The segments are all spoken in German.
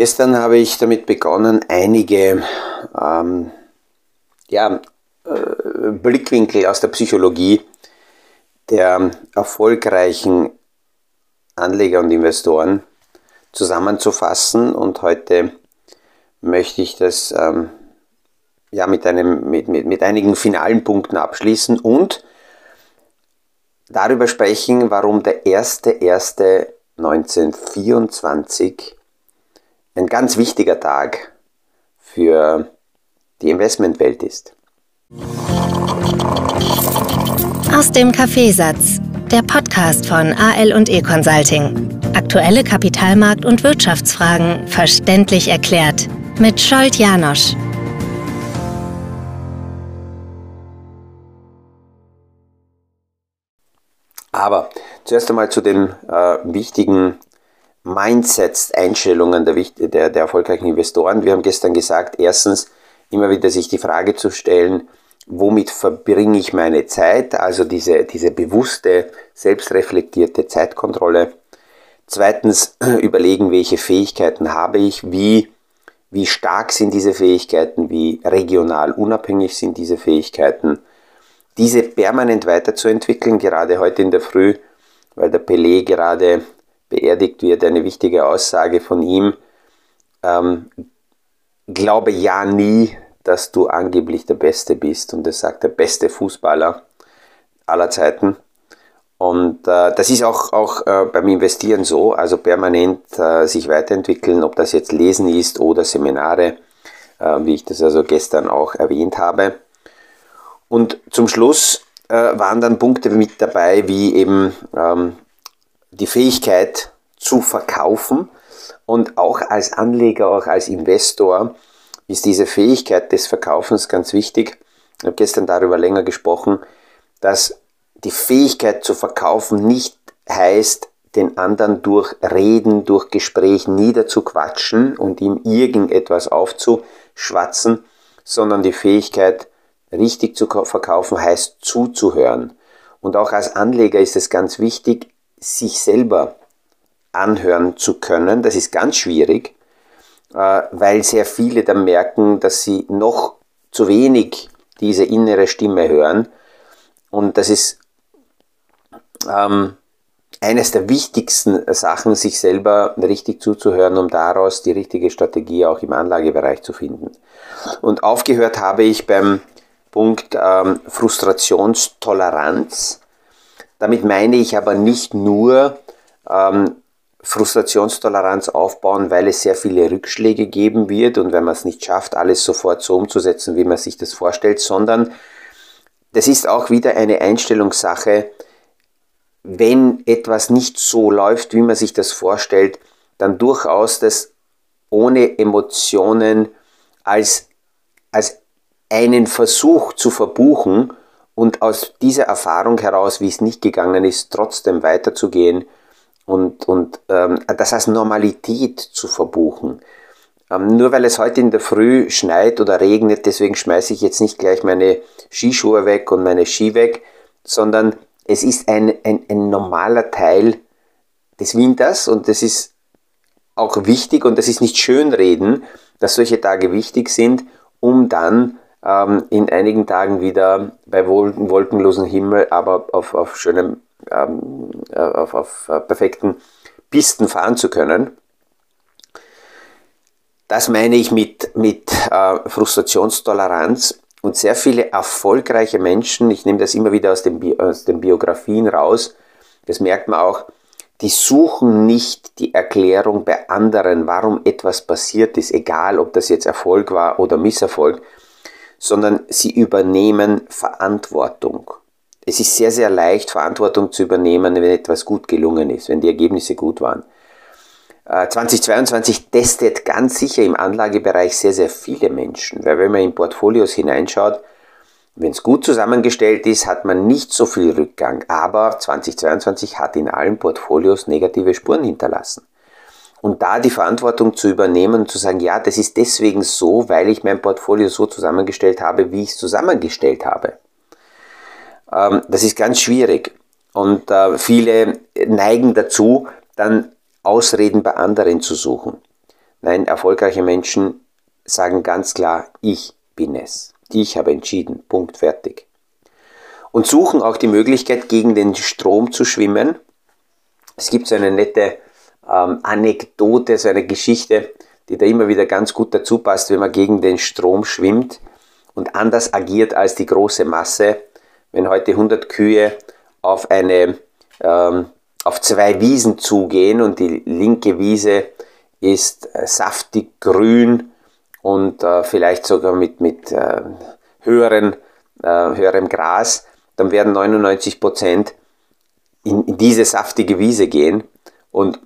Gestern habe ich damit begonnen, einige ähm, ja, äh, Blickwinkel aus der Psychologie der erfolgreichen Anleger und Investoren zusammenzufassen. Und heute möchte ich das ähm, ja, mit, einem, mit, mit, mit einigen finalen Punkten abschließen und darüber sprechen, warum der 1.1.1924 ein ganz wichtiger Tag für die Investmentwelt ist. Aus dem Kaffeesatz, der Podcast von AL und E Consulting. Aktuelle Kapitalmarkt- und Wirtschaftsfragen verständlich erklärt mit Scholt Janosch. Aber zuerst einmal zu den äh, wichtigen Mindsets, Einstellungen der, der, der erfolgreichen Investoren. Wir haben gestern gesagt, erstens immer wieder sich die Frage zu stellen, womit verbringe ich meine Zeit, also diese, diese bewusste, selbstreflektierte Zeitkontrolle. Zweitens überlegen, welche Fähigkeiten habe ich, wie, wie stark sind diese Fähigkeiten, wie regional unabhängig sind diese Fähigkeiten. Diese permanent weiterzuentwickeln, gerade heute in der Früh, weil der Pelé gerade beerdigt wird, eine wichtige Aussage von ihm. Ähm, glaube ja nie, dass du angeblich der Beste bist. Und das sagt der beste Fußballer aller Zeiten. Und äh, das ist auch, auch äh, beim Investieren so, also permanent äh, sich weiterentwickeln, ob das jetzt Lesen ist oder Seminare, äh, wie ich das also gestern auch erwähnt habe. Und zum Schluss äh, waren dann Punkte mit dabei, wie eben ähm, die Fähigkeit zu verkaufen und auch als Anleger, auch als Investor ist diese Fähigkeit des Verkaufens ganz wichtig. Ich habe gestern darüber länger gesprochen, dass die Fähigkeit zu verkaufen nicht heißt, den anderen durch Reden, durch Gespräch niederzuquatschen und ihm irgendetwas aufzuschwatzen, sondern die Fähigkeit, richtig zu verkaufen, heißt zuzuhören. Und auch als Anleger ist es ganz wichtig, sich selber anhören zu können. Das ist ganz schwierig, äh, weil sehr viele dann merken, dass sie noch zu wenig diese innere Stimme hören. Und das ist ähm, eines der wichtigsten Sachen, sich selber richtig zuzuhören, um daraus die richtige Strategie auch im Anlagebereich zu finden. Und aufgehört habe ich beim Punkt ähm, Frustrationstoleranz. Damit meine ich aber nicht nur ähm, Frustrationstoleranz aufbauen, weil es sehr viele Rückschläge geben wird und wenn man es nicht schafft, alles sofort so umzusetzen, wie man sich das vorstellt, sondern das ist auch wieder eine Einstellungssache. Wenn etwas nicht so läuft, wie man sich das vorstellt, dann durchaus das ohne Emotionen als, als einen Versuch zu verbuchen und aus dieser Erfahrung heraus, wie es nicht gegangen ist, trotzdem weiterzugehen und, und ähm, das als Normalität zu verbuchen. Ähm, nur weil es heute in der Früh schneit oder regnet, deswegen schmeiße ich jetzt nicht gleich meine Skischuhe weg und meine Ski weg, sondern es ist ein, ein, ein normaler Teil des Winters und das ist auch wichtig und das ist nicht schönreden, dass solche Tage wichtig sind, um dann ähm, in einigen Tagen wieder bei wolkenlosem Himmel, aber auf, auf schönem, ähm, äh, auf, auf äh, perfekten Pisten fahren zu können. Das meine ich mit, mit äh, Frustrationstoleranz. Und sehr viele erfolgreiche Menschen, ich nehme das immer wieder aus den, aus den Biografien raus, das merkt man auch, die suchen nicht die Erklärung bei anderen, warum etwas passiert ist, egal ob das jetzt Erfolg war oder Misserfolg, sondern sie übernehmen Verantwortung. Es ist sehr, sehr leicht, Verantwortung zu übernehmen, wenn etwas gut gelungen ist, wenn die Ergebnisse gut waren. 2022 äh, testet ganz sicher im Anlagebereich sehr, sehr viele Menschen, weil wenn man in Portfolios hineinschaut, wenn es gut zusammengestellt ist, hat man nicht so viel Rückgang, aber 2022 hat in allen Portfolios negative Spuren hinterlassen. Und da die Verantwortung zu übernehmen und zu sagen, ja, das ist deswegen so, weil ich mein Portfolio so zusammengestellt habe, wie ich es zusammengestellt habe. Ähm, das ist ganz schwierig. Und äh, viele neigen dazu, dann Ausreden bei anderen zu suchen. Nein, erfolgreiche Menschen sagen ganz klar, ich bin es. Ich habe entschieden. Punkt fertig. Und suchen auch die Möglichkeit, gegen den Strom zu schwimmen. Es gibt so eine nette ähm, Anekdote, so eine Geschichte, die da immer wieder ganz gut dazu passt, wenn man gegen den Strom schwimmt und anders agiert als die große Masse. Wenn heute 100 Kühe auf eine ähm, auf zwei Wiesen zugehen und die linke Wiese ist äh, saftig grün und äh, vielleicht sogar mit, mit äh, höheren, äh, höherem Gras, dann werden 99 Prozent in, in diese saftige Wiese gehen und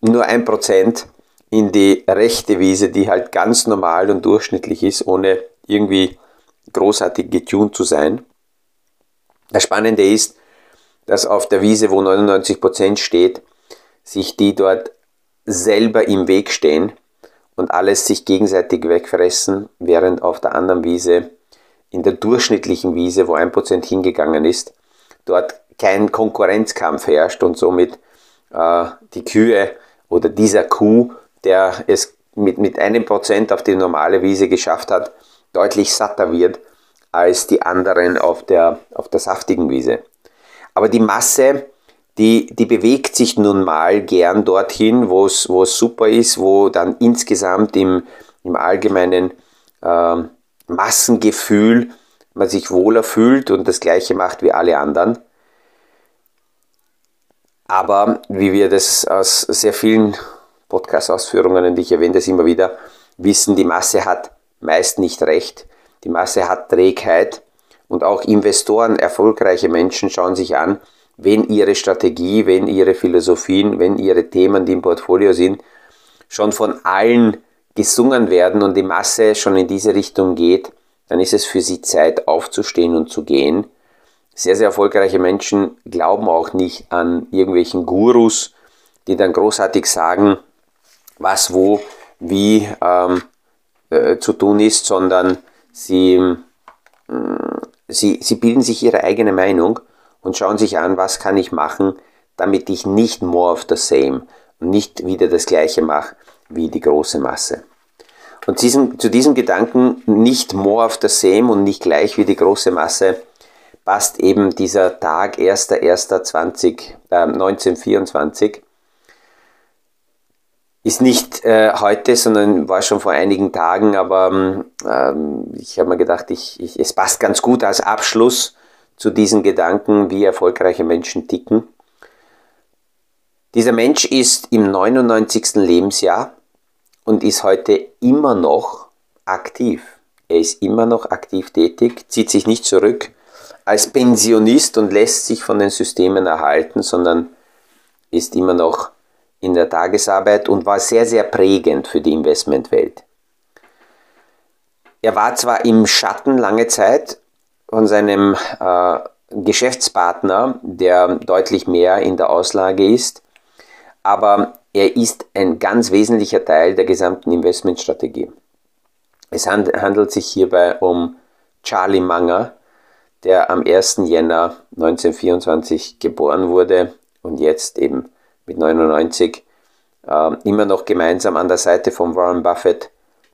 nur ein Prozent in die rechte Wiese, die halt ganz normal und durchschnittlich ist, ohne irgendwie großartig getuned zu sein. Das Spannende ist, dass auf der Wiese, wo 99% steht, sich die dort selber im Weg stehen und alles sich gegenseitig wegfressen, während auf der anderen Wiese, in der durchschnittlichen Wiese, wo 1% hingegangen ist, dort kein Konkurrenzkampf herrscht und somit äh, die Kühe oder dieser Kuh, der es mit, mit einem Prozent auf die normale Wiese geschafft hat, deutlich satter wird als die anderen auf der, auf der saftigen Wiese. Aber die Masse, die, die bewegt sich nun mal gern dorthin, wo es super ist, wo dann insgesamt im, im allgemeinen äh, Massengefühl man sich wohler fühlt und das gleiche macht wie alle anderen. Aber wie wir das aus sehr vielen Podcast-Ausführungen, und ich erwähne das immer wieder, wissen, die Masse hat meist nicht recht. Die Masse hat Trägheit und auch Investoren, erfolgreiche Menschen schauen sich an, wenn ihre Strategie, wenn ihre Philosophien, wenn ihre Themen, die im Portfolio sind, schon von allen gesungen werden und die Masse schon in diese Richtung geht, dann ist es für sie Zeit aufzustehen und zu gehen. Sehr, sehr erfolgreiche Menschen glauben auch nicht an irgendwelchen Gurus, die dann großartig sagen, was wo wie ähm, äh, zu tun ist, sondern sie äh, Sie, sie bilden sich ihre eigene Meinung und schauen sich an, was kann ich machen, damit ich nicht more of the same und nicht wieder das gleiche mache wie die große Masse. Und diesem, zu diesem Gedanken, nicht more of the same und nicht gleich wie die große Masse, passt eben dieser Tag 1.1.20, äh, 1924, ist nicht äh, heute, sondern war schon vor einigen Tagen, aber ähm, ich habe mir gedacht, ich, ich, es passt ganz gut als Abschluss zu diesen Gedanken, wie erfolgreiche Menschen ticken. Dieser Mensch ist im 99. Lebensjahr und ist heute immer noch aktiv. Er ist immer noch aktiv tätig, zieht sich nicht zurück als Pensionist und lässt sich von den Systemen erhalten, sondern ist immer noch in der Tagesarbeit und war sehr, sehr prägend für die Investmentwelt. Er war zwar im Schatten lange Zeit von seinem äh, Geschäftspartner, der deutlich mehr in der Auslage ist, aber er ist ein ganz wesentlicher Teil der gesamten Investmentstrategie. Es handelt sich hierbei um Charlie Munger, der am 1. Jänner 1924 geboren wurde und jetzt eben mit 99 äh, immer noch gemeinsam an der Seite von Warren Buffett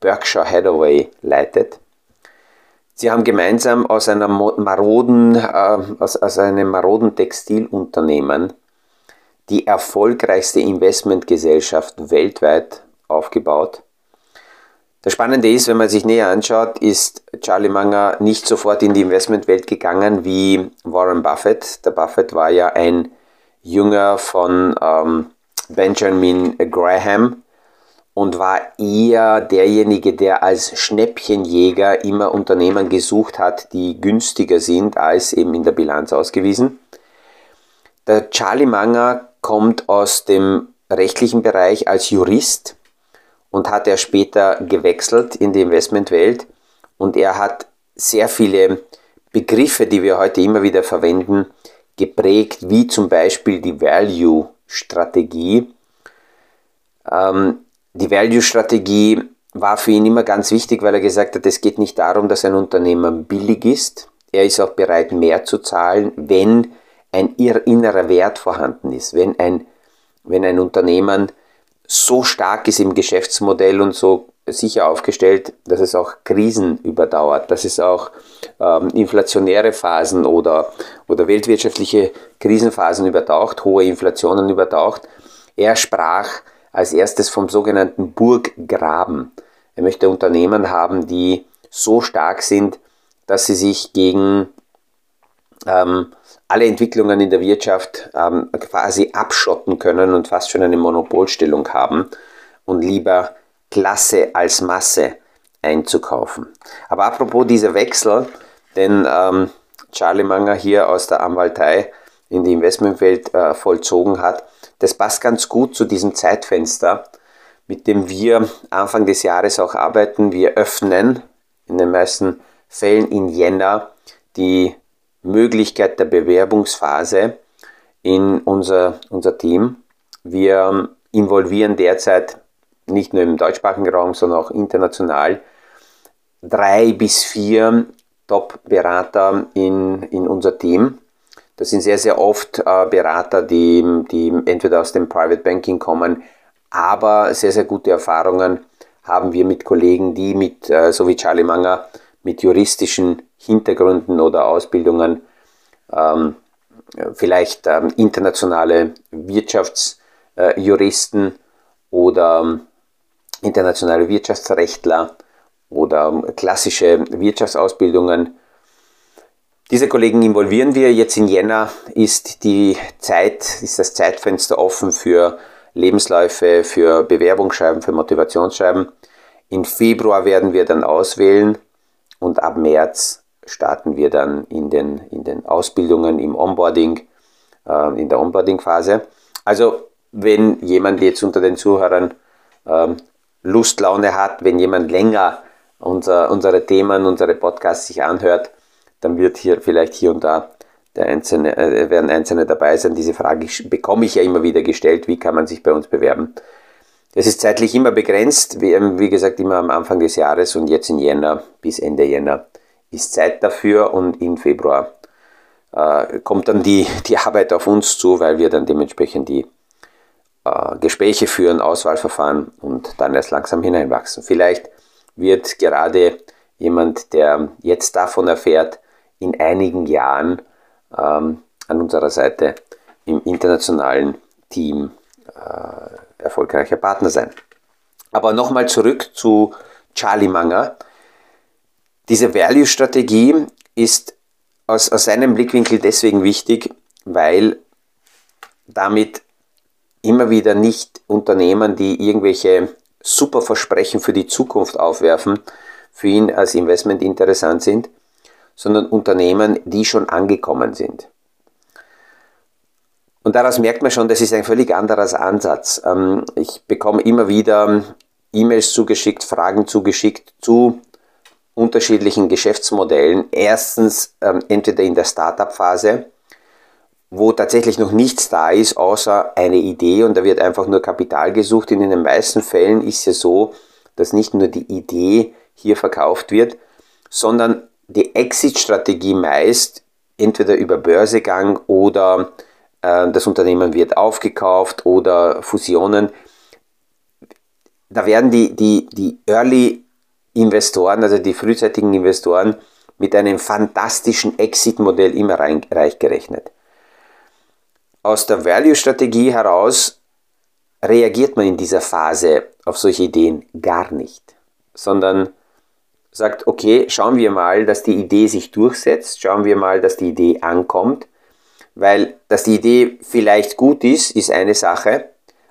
Berkshire Hathaway leitet. Sie haben gemeinsam aus, einer maroden, äh, aus, aus einem maroden Textilunternehmen die erfolgreichste Investmentgesellschaft weltweit aufgebaut. Das Spannende ist, wenn man sich näher anschaut, ist Charlie Munger nicht sofort in die Investmentwelt gegangen wie Warren Buffett. Der Buffett war ja ein Jünger von ähm, Benjamin Graham und war eher derjenige, der als Schnäppchenjäger immer Unternehmen gesucht hat, die günstiger sind als eben in der Bilanz ausgewiesen. Der Charlie Munger kommt aus dem rechtlichen Bereich als Jurist und hat er später gewechselt in die Investmentwelt und er hat sehr viele Begriffe, die wir heute immer wieder verwenden, geprägt, wie zum Beispiel die Value-Strategie. Ähm, die Value-Strategie war für ihn immer ganz wichtig, weil er gesagt hat, es geht nicht darum, dass ein Unternehmer billig ist. Er ist auch bereit, mehr zu zahlen, wenn ein innerer Wert vorhanden ist, wenn ein, wenn ein Unternehmen so stark ist im Geschäftsmodell und so sicher aufgestellt, dass es auch Krisen überdauert, dass es auch ähm, inflationäre Phasen oder, oder weltwirtschaftliche Krisenphasen übertaucht, hohe Inflationen übertaucht. Er sprach als erstes vom sogenannten Burggraben. Er möchte Unternehmen haben, die so stark sind, dass sie sich gegen ähm, alle Entwicklungen in der Wirtschaft ähm, quasi abschotten können und fast schon eine Monopolstellung haben und lieber Klasse als Masse einzukaufen. Aber apropos dieser Wechsel, denn ähm, Charlie Manger hier aus der Anwaltei in die Investmentwelt äh, vollzogen hat, das passt ganz gut zu diesem Zeitfenster, mit dem wir Anfang des Jahres auch arbeiten. Wir öffnen in den meisten Fällen in Jänner die Möglichkeit der Bewerbungsphase in unser, unser Team. Wir involvieren derzeit nicht nur im deutschsprachigen Raum, sondern auch international drei bis vier Top-Berater in, in unser Team. Das sind sehr, sehr oft äh, Berater, die, die entweder aus dem Private Banking kommen, aber sehr, sehr gute Erfahrungen haben wir mit Kollegen, die mit, äh, so wie Charlie Manger, mit juristischen Hintergründen oder Ausbildungen, ähm, vielleicht ähm, internationale Wirtschaftsjuristen äh, oder ähm, internationale Wirtschaftsrechtler oder ähm, klassische Wirtschaftsausbildungen. Diese Kollegen involvieren wir. Jetzt in Jänner ist die Zeit, ist das Zeitfenster offen für Lebensläufe, für Bewerbungsschreiben, für Motivationsschreiben. In Februar werden wir dann auswählen und ab März starten wir dann in den, in den Ausbildungen, im Onboarding, äh, in der Onboarding-Phase. Also wenn jemand jetzt unter den Zuhörern ähm, Lust, Laune hat, wenn jemand länger unser, unsere Themen, unsere Podcasts sich anhört, dann wird hier vielleicht hier und da der einzelne, äh, werden Einzelne dabei sein. Diese Frage bekomme ich ja immer wieder gestellt, wie kann man sich bei uns bewerben? Es ist zeitlich immer begrenzt, wie, wie gesagt, immer am Anfang des Jahres und jetzt in Jänner bis Ende Jänner ist Zeit dafür und im Februar äh, kommt dann die, die Arbeit auf uns zu, weil wir dann dementsprechend die äh, Gespräche führen, Auswahlverfahren und dann erst langsam hineinwachsen. Vielleicht wird gerade jemand, der jetzt davon erfährt, in einigen Jahren ähm, an unserer Seite im internationalen Team äh, erfolgreicher Partner sein. Aber nochmal zurück zu Charlie Manger. Diese Value-Strategie ist aus, aus seinem Blickwinkel deswegen wichtig, weil damit immer wieder nicht Unternehmen, die irgendwelche super Versprechen für die Zukunft aufwerfen, für ihn als Investment interessant sind, sondern Unternehmen, die schon angekommen sind. Und daraus merkt man schon, das ist ein völlig anderer Ansatz. Ähm, ich bekomme immer wieder E-Mails zugeschickt, Fragen zugeschickt zu unterschiedlichen Geschäftsmodellen. Erstens ähm, entweder in der Startup-Phase, wo tatsächlich noch nichts da ist, außer eine Idee und da wird einfach nur Kapital gesucht. Und in den meisten Fällen ist es so, dass nicht nur die Idee hier verkauft wird, sondern die Exit-Strategie meist entweder über Börsegang oder das Unternehmen wird aufgekauft oder Fusionen. Da werden die, die, die Early Investoren, also die frühzeitigen Investoren, mit einem fantastischen Exit-Modell immer reich gerechnet. Aus der Value-Strategie heraus reagiert man in dieser Phase auf solche Ideen gar nicht, sondern sagt, okay, schauen wir mal, dass die Idee sich durchsetzt, schauen wir mal, dass die Idee ankommt, weil dass die Idee vielleicht gut ist, ist eine Sache,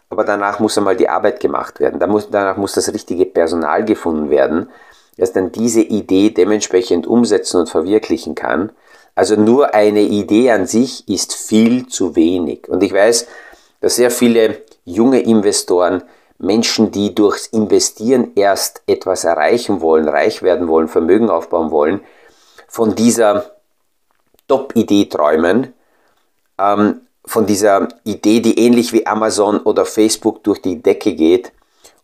aber danach muss einmal die Arbeit gemacht werden. danach muss das richtige Personal gefunden werden, das dann diese Idee dementsprechend umsetzen und verwirklichen kann. Also nur eine Idee an sich ist viel zu wenig. Und ich weiß, dass sehr viele junge Investoren, Menschen, die durchs Investieren erst etwas erreichen wollen, reich werden wollen, Vermögen aufbauen wollen, von dieser Top-Idee träumen, ähm, von dieser Idee, die ähnlich wie Amazon oder Facebook durch die Decke geht.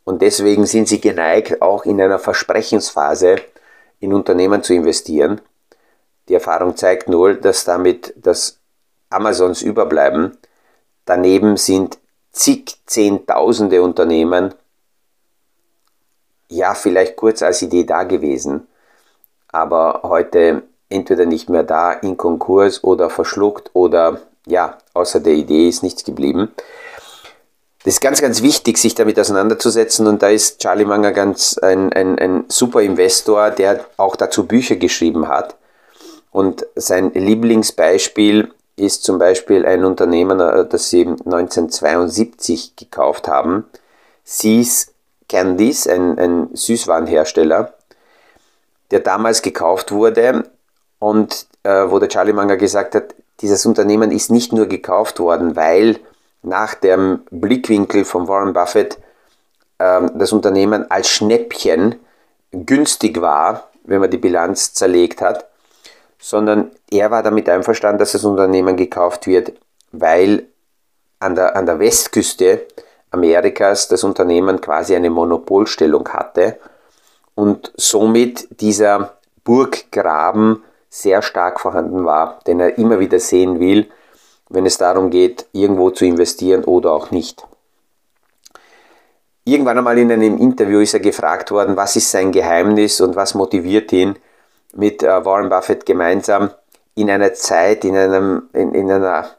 Und deswegen sind sie geneigt, auch in einer Versprechensphase in Unternehmen zu investieren. Die Erfahrung zeigt nur, dass damit das Amazons überbleiben. Daneben sind zig, zehntausende Unternehmen, ja, vielleicht kurz als Idee da gewesen, aber heute entweder nicht mehr da, in Konkurs oder verschluckt oder ja, außer der Idee ist nichts geblieben. Das ist ganz, ganz wichtig, sich damit auseinanderzusetzen und da ist Charlie Munger ganz ein, ein, ein super Investor, der auch dazu Bücher geschrieben hat. Und sein Lieblingsbeispiel ist zum Beispiel ein Unternehmen, äh, das sie 1972 gekauft haben. Seas Candies, ein, ein Süßwarenhersteller, der damals gekauft wurde und äh, wo der Charlie Munger gesagt hat, dieses Unternehmen ist nicht nur gekauft worden, weil nach dem Blickwinkel von Warren Buffett äh, das Unternehmen als Schnäppchen günstig war, wenn man die Bilanz zerlegt hat, sondern er war damit einverstanden, dass das Unternehmen gekauft wird, weil an der, an der Westküste Amerikas das Unternehmen quasi eine Monopolstellung hatte und somit dieser Burggraben sehr stark vorhanden war, den er immer wieder sehen will, wenn es darum geht, irgendwo zu investieren oder auch nicht. Irgendwann einmal in einem Interview ist er gefragt worden, was ist sein Geheimnis und was motiviert ihn, mit äh, Warren Buffett gemeinsam in einer Zeit, in, einem, in, in einer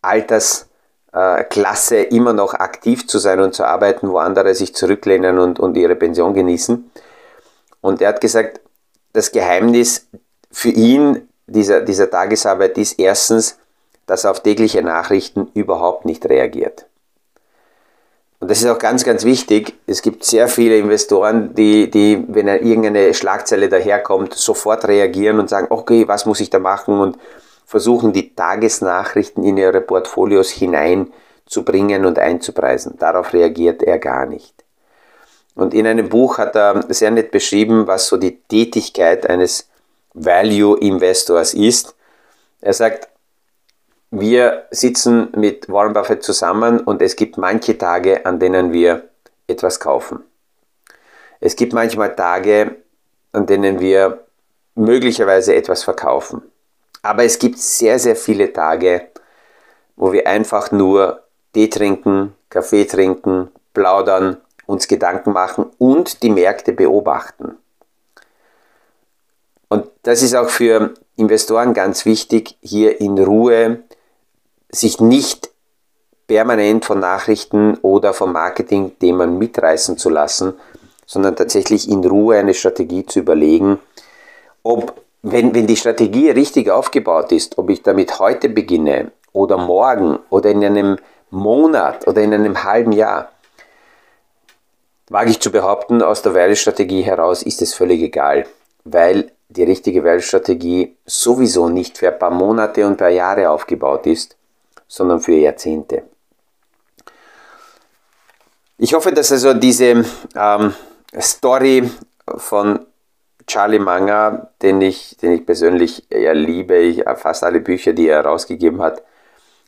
Altersklasse immer noch aktiv zu sein und zu arbeiten, wo andere sich zurücklehnen und, und ihre Pension genießen. Und er hat gesagt, das Geheimnis für ihn dieser, dieser Tagesarbeit ist erstens, dass er auf tägliche Nachrichten überhaupt nicht reagiert. Und das ist auch ganz, ganz wichtig. Es gibt sehr viele Investoren, die, die wenn irgendeine Schlagzeile daherkommt, sofort reagieren und sagen, okay, was muss ich da machen? Und versuchen die Tagesnachrichten in ihre Portfolios hineinzubringen und einzupreisen. Darauf reagiert er gar nicht. Und in einem Buch hat er sehr nett beschrieben, was so die Tätigkeit eines Value Investors ist. Er sagt, wir sitzen mit Warren Buffett zusammen und es gibt manche Tage, an denen wir etwas kaufen. Es gibt manchmal Tage, an denen wir möglicherweise etwas verkaufen. Aber es gibt sehr, sehr viele Tage, wo wir einfach nur Tee trinken, Kaffee trinken, plaudern, uns Gedanken machen und die Märkte beobachten. Das ist auch für Investoren ganz wichtig, hier in Ruhe sich nicht permanent von Nachrichten oder vom Marketing-Themen mitreißen zu lassen, sondern tatsächlich in Ruhe eine Strategie zu überlegen, ob, wenn, wenn die Strategie richtig aufgebaut ist, ob ich damit heute beginne oder morgen oder in einem Monat oder in einem halben Jahr, wage ich zu behaupten, aus der Value-Strategie heraus ist es völlig egal, weil die richtige Value-Strategie sowieso nicht für ein paar Monate und ein paar Jahre aufgebaut ist, sondern für Jahrzehnte. Ich hoffe, dass also diese ähm, Story von Charlie Munger, den ich, den ich persönlich ja liebe, ich, fast alle Bücher, die er herausgegeben hat,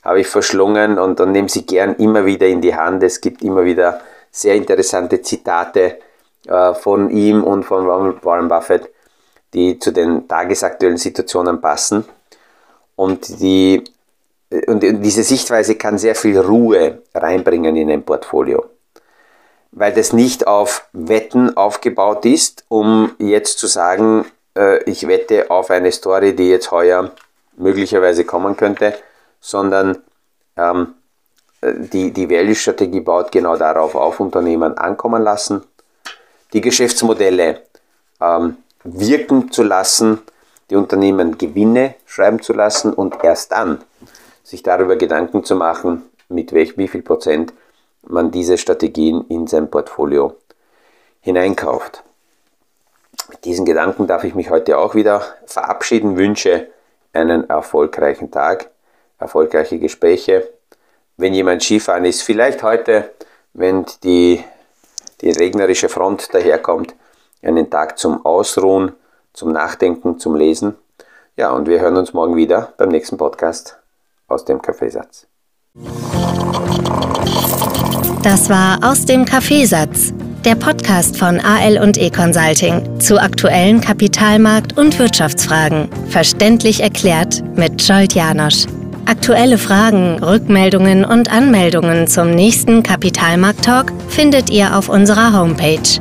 habe ich verschlungen und, und nehme sie gern immer wieder in die Hand. Es gibt immer wieder sehr interessante Zitate äh, von ihm und von Warren Buffett, die zu den tagesaktuellen Situationen passen. Und, die, und diese Sichtweise kann sehr viel Ruhe reinbringen in ein Portfolio. Weil das nicht auf Wetten aufgebaut ist, um jetzt zu sagen, äh, ich wette auf eine Story, die jetzt heuer möglicherweise kommen könnte, sondern ähm, die, die Value-Strategie baut genau darauf auf, Unternehmen ankommen lassen, die Geschäftsmodelle ähm, wirken zu lassen, die Unternehmen Gewinne schreiben zu lassen und erst dann sich darüber Gedanken zu machen, mit welch, wie viel Prozent man diese Strategien in sein Portfolio hineinkauft. Mit diesen Gedanken darf ich mich heute auch wieder verabschieden, wünsche einen erfolgreichen Tag, erfolgreiche Gespräche. Wenn jemand Skifahren ist, vielleicht heute, wenn die, die regnerische Front daherkommt, einen Tag zum Ausruhen, zum Nachdenken, zum Lesen. Ja, und wir hören uns morgen wieder beim nächsten Podcast aus dem Kaffeesatz. Das war aus dem Kaffeesatz, der Podcast von AL und E Consulting zu aktuellen Kapitalmarkt- und Wirtschaftsfragen, verständlich erklärt mit Scholt Janosch. Aktuelle Fragen, Rückmeldungen und Anmeldungen zum nächsten Kapitalmarkt Talk findet ihr auf unserer Homepage